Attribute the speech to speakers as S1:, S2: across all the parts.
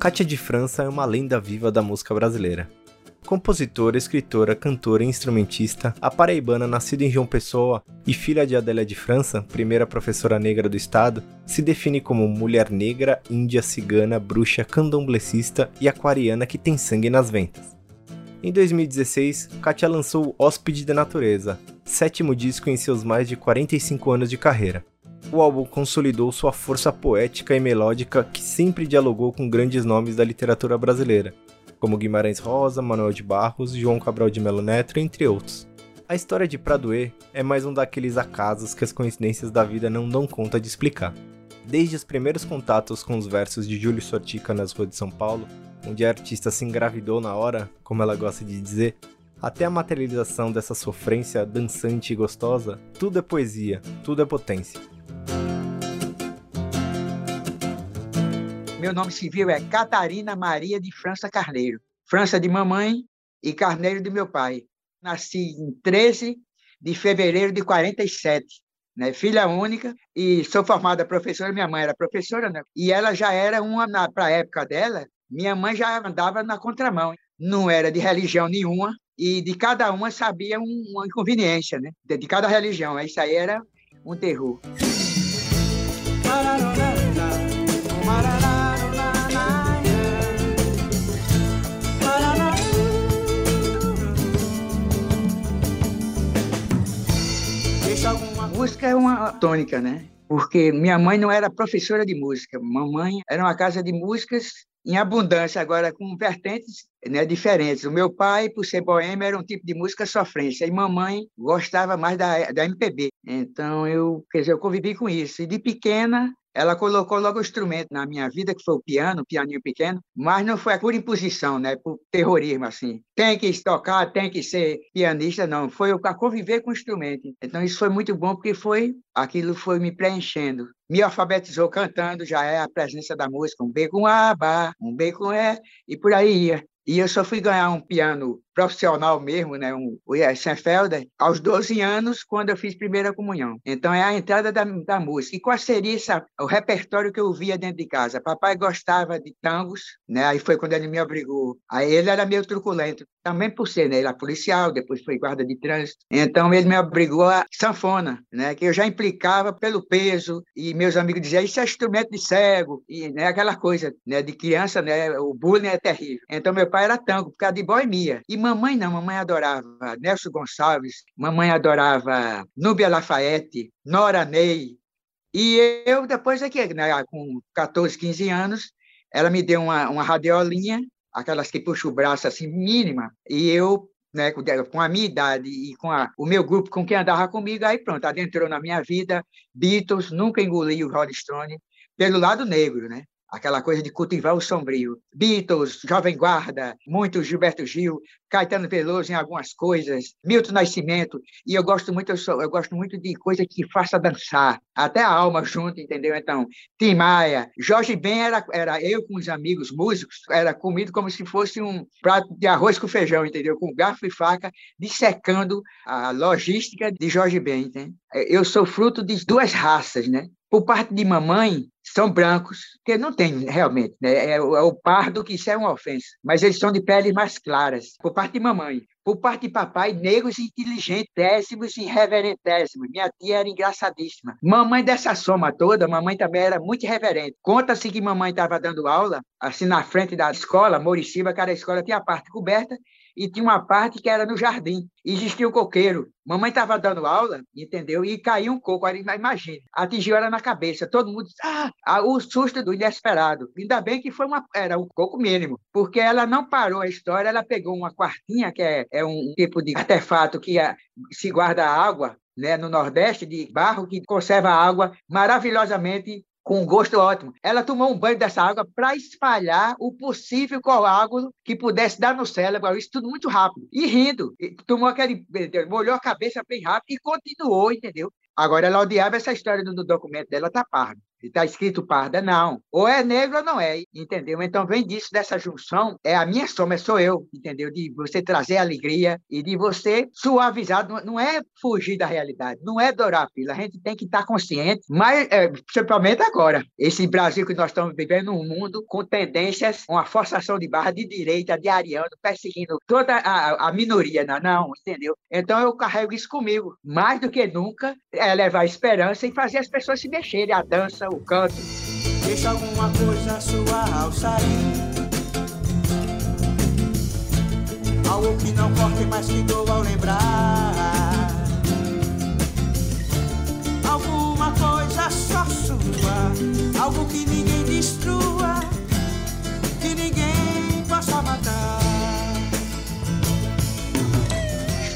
S1: Cátia de França é uma lenda viva da música brasileira. Compositora, escritora, cantora e instrumentista, a paraibana nascida em João Pessoa e filha de Adélia de França, primeira professora negra do estado, se define como mulher negra, índia, cigana, bruxa, candomblecista e aquariana que tem sangue nas ventas. Em 2016, Katia lançou Hóspede da Natureza, sétimo disco em seus mais de 45 anos de carreira o álbum consolidou sua força poética e melódica que sempre dialogou com grandes nomes da literatura brasileira, como Guimarães Rosa, Manuel de Barros, João Cabral de Melo Neto, entre outros. A história de Pradoe é mais um daqueles acasos que as coincidências da vida não dão conta de explicar. Desde os primeiros contatos com os versos de Júlio Sortica nas ruas de São Paulo, onde a artista se engravidou na hora, como ela gosta de dizer, até a materialização dessa sofrência dançante e gostosa, tudo é poesia, tudo é potência.
S2: Meu nome civil é Catarina Maria de França Carneiro. França de mamãe e Carneiro de meu pai. Nasci em 13 de fevereiro de 47. Né, filha única e sou formada professora. Minha mãe era professora, né? E ela já era uma, para a época dela, minha mãe já andava na contramão. Não era de religião nenhuma e de cada uma sabia uma inconveniência, né? De, cada religião. Isso aí era um terror. Música é uma tônica, né? Porque minha mãe não era professora de música, mamãe era uma casa de músicas em abundância, agora com vertentes né, diferentes. O meu pai, por ser boêmio, era um tipo de música sofrência, e mamãe gostava mais da, da MPB. Então, eu, quer dizer, eu convivi com isso. E de pequena, ela colocou logo o instrumento na minha vida, que foi o piano, o pianinho pequeno, mas não foi por imposição, né? por terrorismo, assim. Tem que tocar, tem que ser pianista, não. Foi a conviver com o instrumento. Então, isso foi muito bom, porque foi aquilo foi me preenchendo. Me alfabetizou cantando, já é a presença da música, um B com A, um B com E, e por aí ia. E eu só fui ganhar um piano profissional mesmo, né, um, o aos 12 anos, quando eu fiz primeira comunhão. Então, é a entrada da, da música. E qual seria essa, o repertório que eu via dentro de casa? Papai gostava de tangos, né, aí foi quando ele me obrigou. Aí ele era meio truculento, também por ser, né, ele era policial, depois foi guarda de trânsito. Então, ele me obrigou a sanfona, né, que eu já implicava pelo peso, e meus amigos diziam, isso é instrumento de cego, e né, aquela coisa né, de criança, né, o bullying é terrível. Então, meu pai era tango, por causa de boemia. E mamãe não, mamãe adorava Nelson Gonçalves, mamãe adorava Núbia Lafayette, Nora Ney. E eu, depois aqui, né, com 14, 15 anos, ela me deu uma, uma radiolinha, aquelas que puxa o braço assim, mínima, e eu né, com a minha idade e com a, o meu grupo, com quem andava comigo, aí pronto, adentrou na minha vida, Beatles, nunca engoli o Rolling Stone, pelo lado negro, né? Aquela coisa de cultivar o sombrio. Beatles, Jovem Guarda, muito Gilberto Gil, Caetano Veloso em algumas coisas, Milton Nascimento, e eu gosto muito, eu, sou, eu gosto muito de coisa que faça dançar, até a alma junto, entendeu? Então, Tim Maia, Jorge Ben era, era eu com os amigos músicos, era comido como se fosse um prato de arroz com feijão, entendeu? Com garfo e faca, dissecando a logística de Jorge Ben, entende? Eu sou fruto de duas raças, né? Por parte de mamãe, são brancos, que não tem realmente, né? É, é, o pardo que isso é uma ofensa, mas eles são de pele mais claras, por parte de mamãe. Por parte de papai, negros inteligentésimos e irreverentésimos. Minha tia era engraçadíssima. Mamãe dessa soma toda, mamãe também era muito reverente. Conta-se que mamãe estava dando aula, assim, na frente da escola, Moriciba, cada escola tinha a parte coberta, e tinha uma parte que era no jardim. Existia um coqueiro. Mamãe estava dando aula, entendeu? E caiu um coco, imagine. Atingiu ela na cabeça. Todo mundo disse, ah, o susto do inesperado. Ainda bem que foi uma, era um coco mínimo, porque ela não parou a história, ela pegou uma quartinha, que é, é um tipo de artefato que é, se guarda água, né, no Nordeste, de barro, que conserva água maravilhosamente com um gosto ótimo. Ela tomou um banho dessa água para espalhar o possível coágulo que pudesse dar no cérebro, isso tudo muito rápido. E rindo, tomou aquele, molhou a cabeça bem rápido e continuou, entendeu? Agora ela odiava essa história do, documento dela, tá pardo está escrito parda, não. Ou é negro ou não é, entendeu? Então vem disso, dessa junção, é a minha soma, sou eu, entendeu? De você trazer alegria e de você suavizar, não é fugir da realidade, não é dourar a pila, a gente tem que estar consciente, mas é, principalmente agora, esse Brasil que nós estamos vivendo, um mundo com tendências, uma forçação de barra de direita, de ariano, perseguindo toda a, a minoria, não, não, entendeu? Então eu carrego isso comigo, mais do que nunca, é levar esperança e fazer as pessoas se mexerem, a dança, o. Deixa alguma coisa sua ao sair. Algo que não corte, mas que doa ao lembrar. Alguma coisa só sua, algo que ninguém destrua, que ninguém possa matar.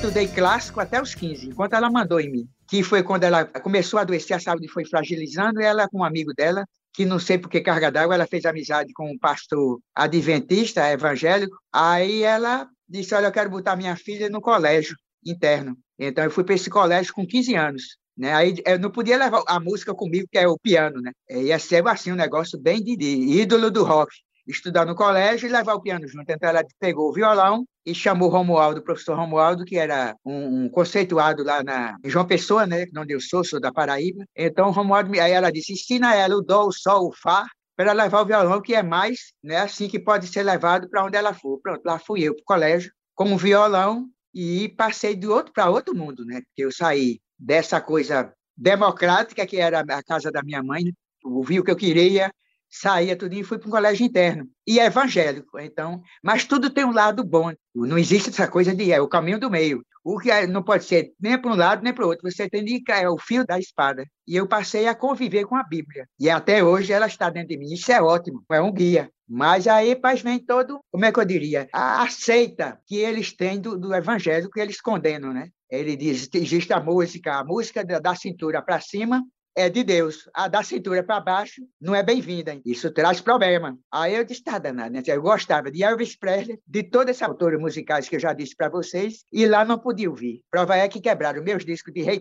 S2: Estudei clássico até os 15, enquanto ela mandou em mim que foi quando ela começou a adoecer, a saúde foi fragilizando, e ela, com um amigo dela, que não sei por que carga d'água, ela fez amizade com um pastor adventista, evangélico, aí ela disse, olha, eu quero botar minha filha no colégio interno. Então, eu fui para esse colégio com 15 anos. Né? Aí eu não podia levar a música comigo, que é o piano, né? Ia ser assim um negócio bem de, de ídolo do rock estudar no colégio e levar o piano junto. Então, ela pegou o violão e chamou Romualdo, o professor Romualdo, que era um, um conceituado lá na em João Pessoa, né, onde eu sou, sou da Paraíba. Então, Romualdo, aí ela disse, ensina ela o dó, o sol, o fá, para levar o violão, que é mais né, assim que pode ser levado para onde ela for. Pronto, lá fui eu para o colégio com o violão e passei de outro para outro mundo, né? Porque eu saí dessa coisa democrática que era a casa da minha mãe, ouvi o que eu queria, saía tudo e fui para um colégio interno. E é evangélico então mas tudo tem um lado bom. Não existe essa coisa de é o caminho do meio. O que é, não pode ser nem para um lado nem para o outro. Você tem de é o fio da espada. E eu passei a conviver com a Bíblia. E até hoje ela está dentro de mim. Isso é ótimo é um guia. Mas aí paz vem todo como é que eu diria? A aceita que eles têm do, do evangelho que eles condenam né? Ele diz existe a música a música da cintura para cima é de Deus. A da cintura para baixo não é bem-vinda. Isso traz problema. Aí eu disse, tá danado, né? Eu gostava de Elvis Presley, de todos esses autores musicais que eu já disse para vocês, e lá não podia ouvir. Prova é que quebraram meus discos de Ray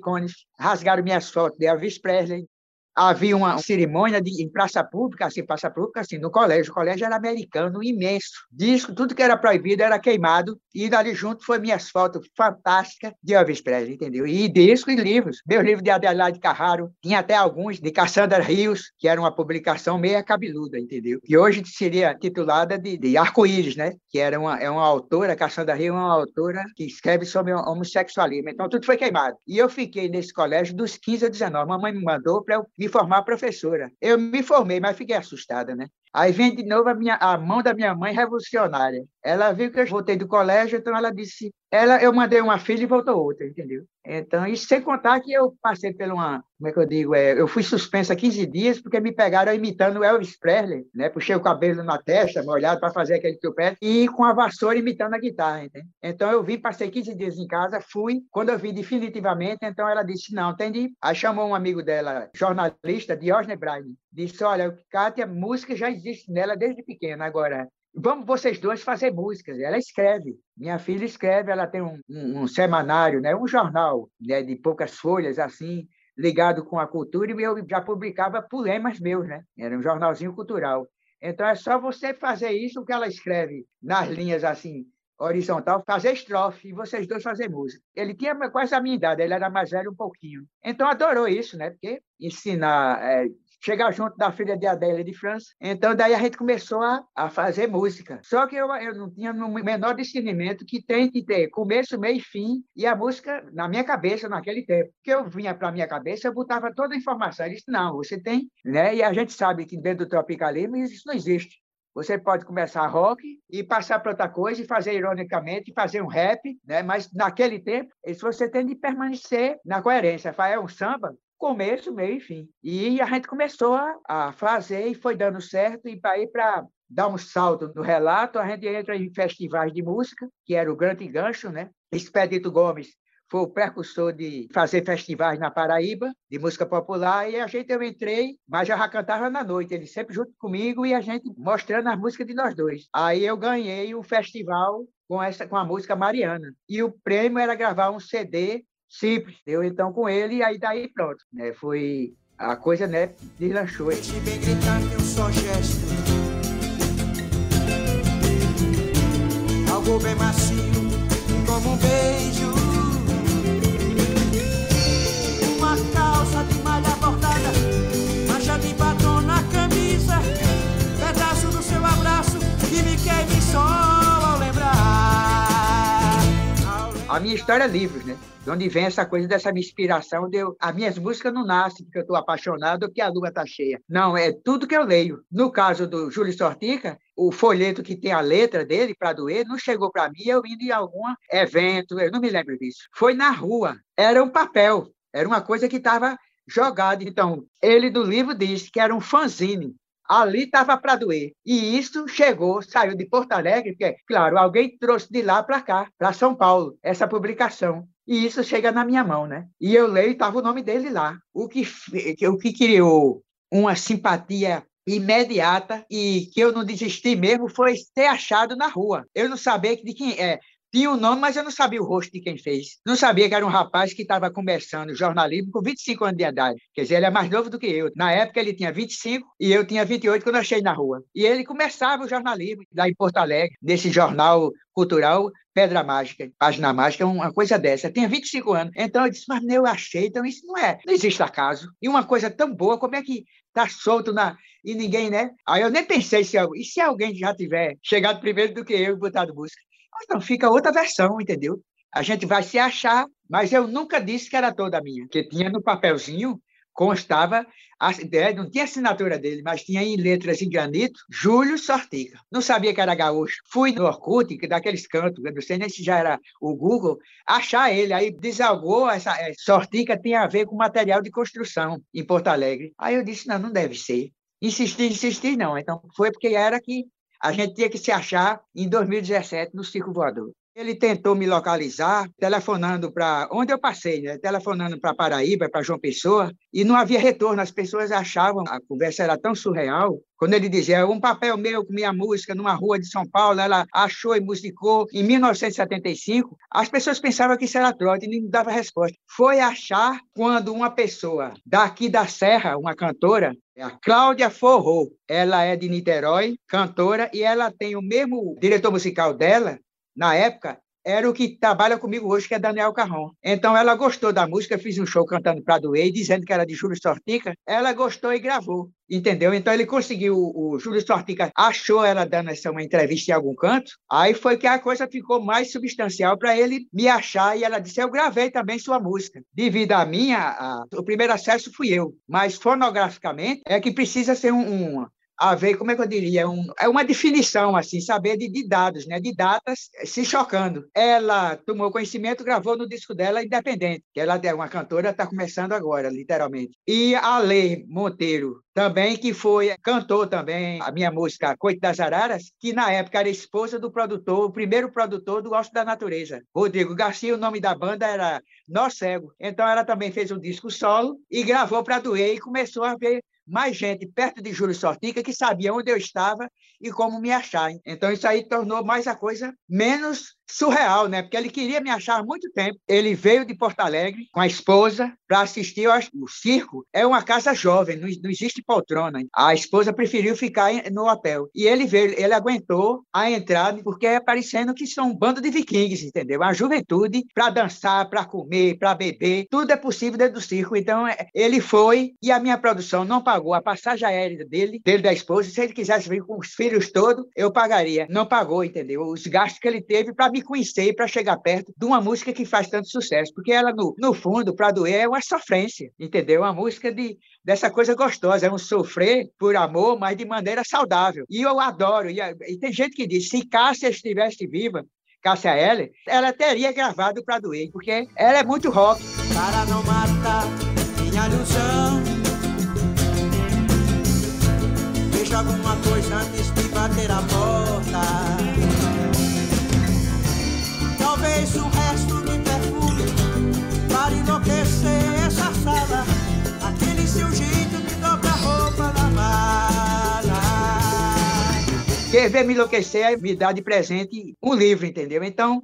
S2: rasgaram minhas fotos de Elvis Presley, havia uma cerimônia de, em praça pública, assim, praça pública, assim, no colégio. O colégio era americano, imenso. Disco, tudo que era proibido era queimado. E dali junto foi minhas fotos fantásticas de Elvis Presley, entendeu? E disco e livros. Meus livros de Adelaide Carraro, tinha até alguns de Cassandra Rios, que era uma publicação meia cabeluda, entendeu? Que hoje seria titulada de, de Arco-Íris, né? Que era uma, é uma autora, Cassandra Rios é uma autora que escreve sobre homossexualismo. Então, tudo foi queimado. E eu fiquei nesse colégio dos 15 a 19. Mamãe me mandou para eu me formar professora. Eu me formei, mas fiquei assustada, né? Aí vem de novo a, minha, a mão da minha mãe revolucionária. Ela viu que eu voltei do colégio, então ela disse, ela, eu mandei uma filha e voltou outra, entendeu? Então, isso sem contar que eu passei por uma, como é que eu digo, é, eu fui suspensa 15 dias porque me pegaram imitando Elvis Presley, né? Puxei o cabelo na testa, molhado para fazer aquele tupete e com a vassoura imitando a guitarra, entende? Então, eu vim, passei 15 dias em casa, fui, quando eu vi definitivamente, então ela disse, não, entendi. Aí chamou um amigo dela, jornalista, Diógenes Braine, disse, olha, Kátia, música já existe nela desde pequena, agora vamos vocês dois fazer músicas. Ela escreve, minha filha escreve, ela tem um, um, um semanário, né, um jornal né, de poucas folhas, assim, ligado com a cultura, e eu já publicava poemas meus, né? Era um jornalzinho cultural. Então é só você fazer isso que ela escreve nas linhas assim horizontal, fazer estrofe e vocês dois fazer música. Ele tinha quase a minha idade, ele era mais velho um pouquinho. Então adorou isso, né? Porque ensinar é, chegar junto da filha de Adélia de França. Então, daí a gente começou a, a fazer música. Só que eu, eu não tinha o menor discernimento que tem que ter começo, meio e fim, e a música na minha cabeça naquele tempo. Que eu vinha para minha cabeça, eu botava toda a informação. Ele disse, não, você tem, né? E a gente sabe que dentro do tropicalismo isso não existe. Você pode começar rock e passar para outra coisa e fazer ironicamente, fazer um rap, né? Mas naquele tempo, isso você tem de permanecer na coerência. É um samba, começo, meio e fim. E a gente começou a, fazer e foi dando certo e ir para dar um salto no relato, a gente entra em festivais de música, que era o grande gancho, né? Expedito Gomes foi o precursor de fazer festivais na Paraíba, de música popular, e a gente, eu entrei, mas já cantava na noite, ele sempre junto comigo e a gente mostrando as músicas de nós dois. Aí eu ganhei um festival com, essa, com a música Mariana, e o prêmio era gravar um CD simples, deu então com ele, e aí daí pronto, né? foi a coisa, né, deslanchou. Bem gritar, só gesto. Algo bem macio, a minha história é livros, né? De onde vem essa coisa dessa minha inspiração de eu, as minhas músicas não nascem porque eu estou apaixonado ou que a lua está cheia. Não, é tudo que eu leio. No caso do Júlio Sortica, o folheto que tem a letra dele para doer não chegou para mim, eu indo em algum evento, eu não me lembro disso. Foi na rua, era um papel, era uma coisa que estava jogada. Então, ele do livro disse que era um fanzine ali estava para doer. E isso chegou, saiu de Porto Alegre, porque, claro, alguém trouxe de lá para cá, para São Paulo, essa publicação. E isso chega na minha mão, né? E eu leio e estava o nome dele lá. O que, o que criou uma simpatia imediata e que eu não desisti mesmo foi ter achado na rua. Eu não sabia de quem é. Tinha o um nome, mas eu não sabia o rosto de quem fez. Não sabia que era um rapaz que estava começando jornalismo com 25 anos de idade. Quer dizer, ele é mais novo do que eu. Na época, ele tinha 25 e eu tinha 28 quando eu achei na rua. E ele começava o jornalismo lá em Porto Alegre, nesse jornal cultural Pedra Mágica, Página Mágica, uma coisa dessa. Eu tinha 25 anos. Então eu disse, mas eu achei, então isso não é, não existe acaso. E uma coisa tão boa, como é que tá solto na e ninguém, né? Aí eu nem pensei se e se alguém já tiver chegado primeiro do que eu e botado música. Então fica outra versão, entendeu? A gente vai se achar, mas eu nunca disse que era toda minha, que tinha no papelzinho constava, é, não tinha assinatura dele, mas tinha em letras em granito, Júlio Sortica. Não sabia que era gaúcho. Fui no Orkut, que daqueles cantos, não sei nem se já era o Google, achar ele. Aí desalgou, essa é, Sortica tem a ver com material de construção em Porto Alegre. Aí eu disse, não, não deve ser. Insisti, insisti, não. Então foi porque era que a gente tinha que se achar em 2017 no Circo Voador. Ele tentou me localizar, telefonando para onde eu passei, né? telefonando para Paraíba, para João Pessoa, e não havia retorno. As pessoas achavam a conversa era tão surreal. Quando ele dizia um papel meu com minha música numa rua de São Paulo, ela achou e musicou em 1975, as pessoas pensavam que isso era trote e ninguém dava resposta. Foi achar quando uma pessoa daqui da Serra, uma cantora, é a Cláudia Forró. Ela é de Niterói, cantora, e ela tem o mesmo diretor musical dela, na época, era o que trabalha comigo hoje, que é Daniel Carron. Então, ela gostou da música, fiz um show cantando para Doei, dizendo que era de Júlio Sortica. Ela gostou e gravou, entendeu? Então, ele conseguiu, o Júlio Sortica achou ela dando essa uma entrevista em algum canto, aí foi que a coisa ficou mais substancial para ele me achar, e ela disse, eu gravei também sua música. Devido à minha, a, o primeiro acesso fui eu, mas fonograficamente é que precisa ser um, um a ver, como é que eu diria, é um, é uma definição, assim, saber de, de, dados, né, de datas se chocando. Ela tomou conhecimento, gravou no disco dela independente, que ela é uma cantora, está começando agora, literalmente. E a Lê Monteiro, também, que foi, cantou também a minha música Coito das Araras, que na época era esposa do produtor, o primeiro produtor do Gosto da Natureza. Rodrigo Garcia, o nome da banda era Nó Cego. Então ela também fez um disco solo e gravou para doer e começou a ver mais gente perto de Júlio Sortica que sabia onde eu estava e como me achar. Então, isso aí tornou mais a coisa menos surreal, né? Porque ele queria me achar há muito tempo. Ele veio de Porto Alegre com a esposa para assistir ao o circo. É uma casa jovem, não, existe poltrona. A esposa preferiu ficar no hotel. E ele veio, ele aguentou a entrada porque é parecendo que são um bando de vikings, entendeu? A juventude para dançar, para comer, para beber, tudo é possível dentro do circo. Então, é, ele foi e a minha produção não parou pagou a passagem aérea dele, dele da esposa. Se ele quisesse vir com os filhos todos, eu pagaria. Não pagou, entendeu? Os gastos que ele teve para me conhecer e para chegar perto de uma música que faz tanto sucesso. Porque ela, no, no fundo, para doer, é uma sofrência, entendeu? Uma música de, dessa coisa gostosa. É um sofrer por amor, mas de maneira saudável. E eu adoro. E, e tem gente que diz: se Cássia estivesse viva, Cássia Eller, ela teria gravado para doer, porque ela é muito rock. Para não matar minha ilusão, veja alguma coisa antes de bater a porta. Talvez um resto de perfume para enlouquecer essa sala, aquele seu jeito de dobrar roupa na quer ver me enlouquecer, me dá de presente um livro, entendeu? Então,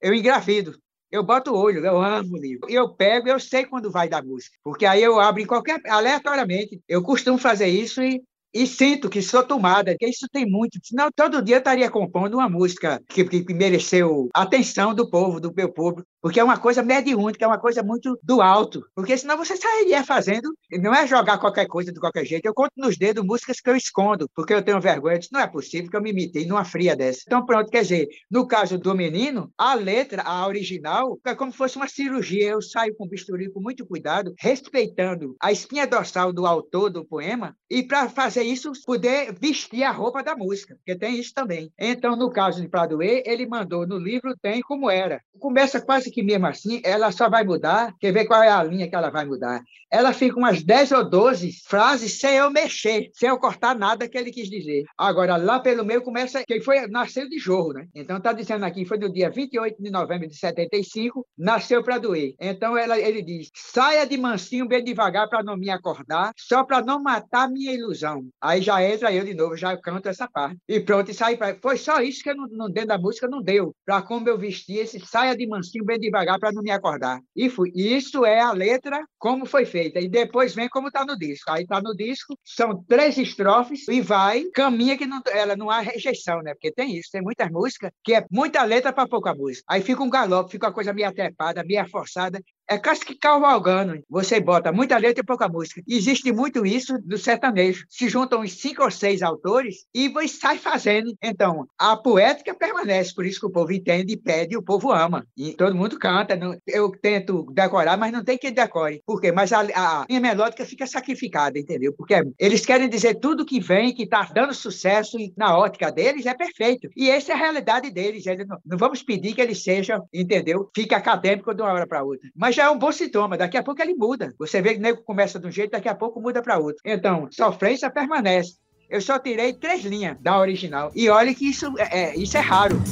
S2: eu engravido. Eu boto o olho, eu amo o livro. Eu pego, eu sei quando vai dar música. Porque aí eu abro em qualquer. aleatoriamente. Eu costumo fazer isso e e sinto que sou tomada, que isso tem muito. Senão, todo dia eu estaria compondo uma música que, que mereceu atenção do povo, do meu povo, porque é uma coisa mediúnica, é uma coisa muito do alto. Porque senão você sairia fazendo, não é jogar qualquer coisa de qualquer jeito. Eu conto nos dedos músicas que eu escondo, porque eu tenho vergonha. Disse, não é possível que eu me imitei numa fria dessa. Então, pronto, quer dizer, no caso do menino, a letra, a original, é como se fosse uma cirurgia. Eu saio com bisturi com muito cuidado, respeitando a espinha dorsal do autor do poema, e para fazer isso, poder vestir a roupa da música, porque tem isso também. Então, no caso de Pradoe, ele mandou no livro, tem como era. Começa quase que mesmo assim, ela só vai mudar, quer ver qual é a linha que ela vai mudar. Ela fica umas 10 ou 12 frases sem eu mexer, sem eu cortar nada que ele quis dizer. Agora, lá pelo meio começa, quem foi, nasceu de jorro, né? Então, está dizendo aqui, foi no dia 28 de novembro de 75, nasceu para doer. Então, ela, ele diz, saia de mansinho bem devagar para não me acordar, só para não matar minha ilusão. Aí já entra eu de novo, já canto essa parte. E pronto, e sai pra... Foi só isso que eu dentro da música não deu. Para como eu vesti esse saia de mansinho bem devagar para não me acordar. E fui. Isso é a letra como foi feita. E depois vem como está no disco. Aí está no disco, são três estrofes e vai, caminha que não, ela não há rejeição, né? Porque tem isso, tem muitas músicas que é muita letra para pouca música. Aí fica um galope, fica uma coisa meio atrepada, meio forçada. É quase que cavalgando. Você bota muita letra e pouca música. Existe muito isso do sertanejo. Se juntam uns cinco ou seis autores e sai fazendo. Então, a poética permanece, por isso que o povo entende pede e o povo ama. E todo mundo canta. Eu tento decorar, mas não tem quem decore. Por quê? Mas a, a minha melódica fica sacrificada, entendeu? Porque eles querem dizer tudo que vem, que está dando sucesso e na ótica deles é perfeito. E essa é a realidade deles. Não, não vamos pedir que eles sejam, entendeu? Fique acadêmico de uma hora para outra. Mas já é um bom sintoma. Daqui a pouco ele muda. Você vê que o nego começa de um jeito, daqui a pouco muda para outro. Então, sofrência permanece. Eu só tirei três linhas da original. E olha que isso é, é isso é raro.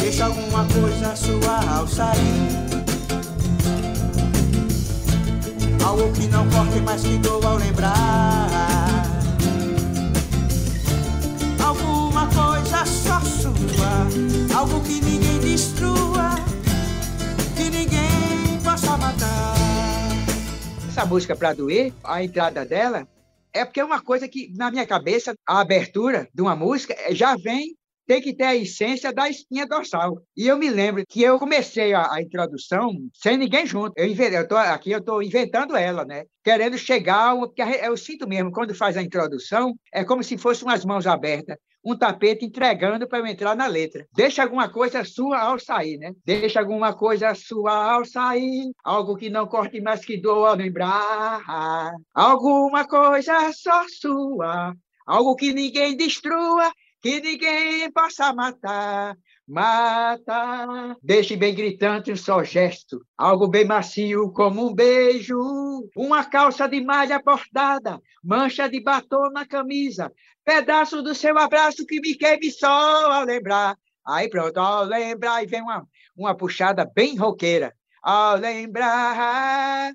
S2: Deixa alguma coisa sua ao sair. Algo que não corte, mas que doa ao lembrar. Alguma coisa só sua. Algo que ninguém destrua. Essa música para doer, a entrada dela é porque é uma coisa que na minha cabeça a abertura de uma música já vem tem que ter a essência da espinha dorsal. E eu me lembro que eu comecei a, a introdução sem ninguém junto. Eu, eu tô, aqui eu estou inventando ela, né? Querendo chegar, porque eu sinto mesmo, quando faz a introdução, é como se fossem umas mãos abertas um tapete entregando para eu entrar na letra. Deixa alguma coisa sua ao sair, né? Deixa alguma coisa sua ao sair, algo que não corte mais que doa ao lembrar. Alguma coisa só sua, algo que ninguém destrua, que ninguém possa matar. Mata, deixe bem gritante um só gesto, algo bem macio como um beijo, uma calça de malha bordada, mancha de batom na camisa, pedaço do seu abraço que me queime só ao lembrar. Aí pronto, ao lembrar, e vem uma, uma puxada bem roqueira. Ao lembrar,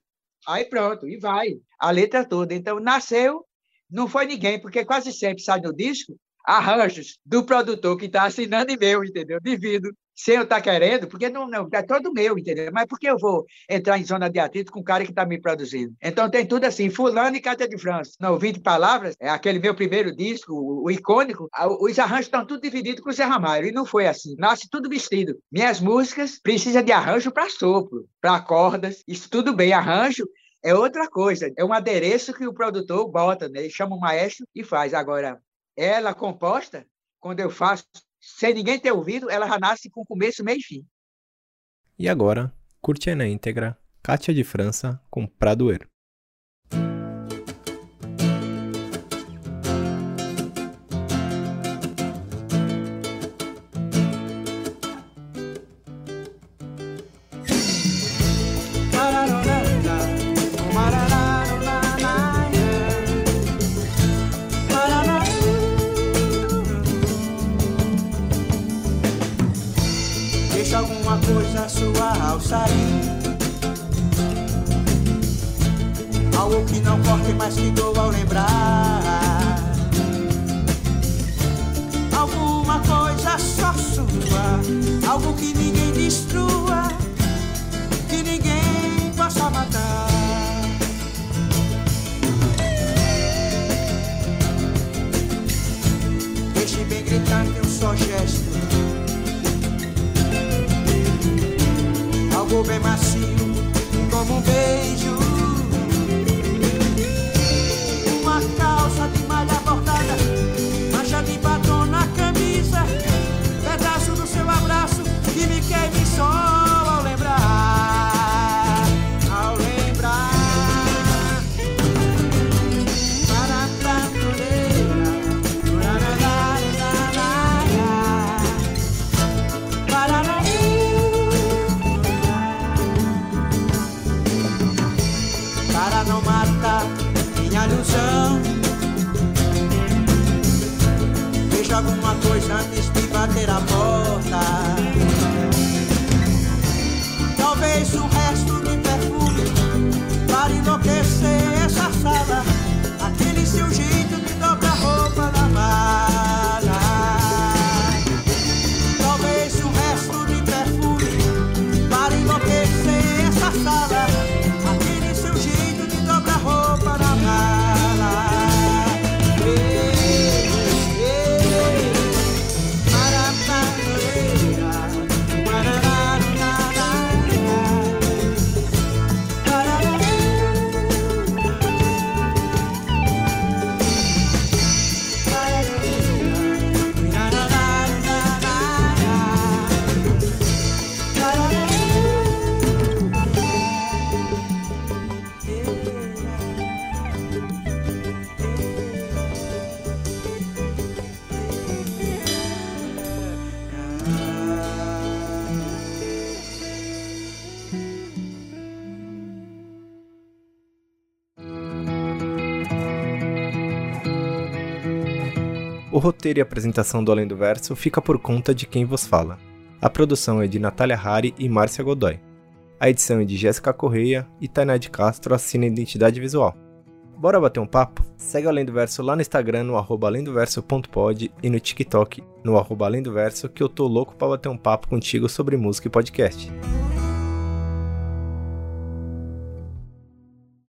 S2: aí pronto, e vai, a letra toda. Então, nasceu, não foi ninguém, porque quase sempre sai no disco arranjos do produtor que está assinando e meu, entendeu? Divido sem eu estar tá querendo, porque não, não, é todo meu, entendeu? Mas por que eu vou entrar em zona de atrito com o cara que está me produzindo? Então tem tudo assim, fulano e Cátia de França. Não, 20 palavras, é aquele meu primeiro disco, o, o icônico, os arranjos estão tudo divididos com o Zé Ramalho, e não foi assim. Nasce tudo vestido. Minhas músicas precisam de arranjo para sopro, para cordas, isso tudo bem, arranjo, é outra coisa, é um adereço que o produtor bota, né? Ele chama o maestro e faz. Agora, ela composta, quando eu faço, sem ninguém ter ouvido, ela já nasce com começo, meio e fim.
S1: E agora, curte na íntegra Cátia de França com Pradoeiro.
S3: mas que dou ao lembrar. Alguma coisa só sua, algo que ninguém destrua, que ninguém possa matar. Deixe bem gritante um só gesto. Algo bem macio, como um beijo.
S1: O roteiro e apresentação do Além do Verso fica por conta de quem vos fala. A produção é de Natália Hari e Márcia Godoy. A edição é de Jéssica Correia e Tainá de Castro assina Identidade Visual. Bora bater um papo? Segue o Além do Verso lá no Instagram, no arroba alemdoverso.pod e no TikTok, no arroba além do verso, que eu tô louco pra bater um papo contigo sobre música e podcast.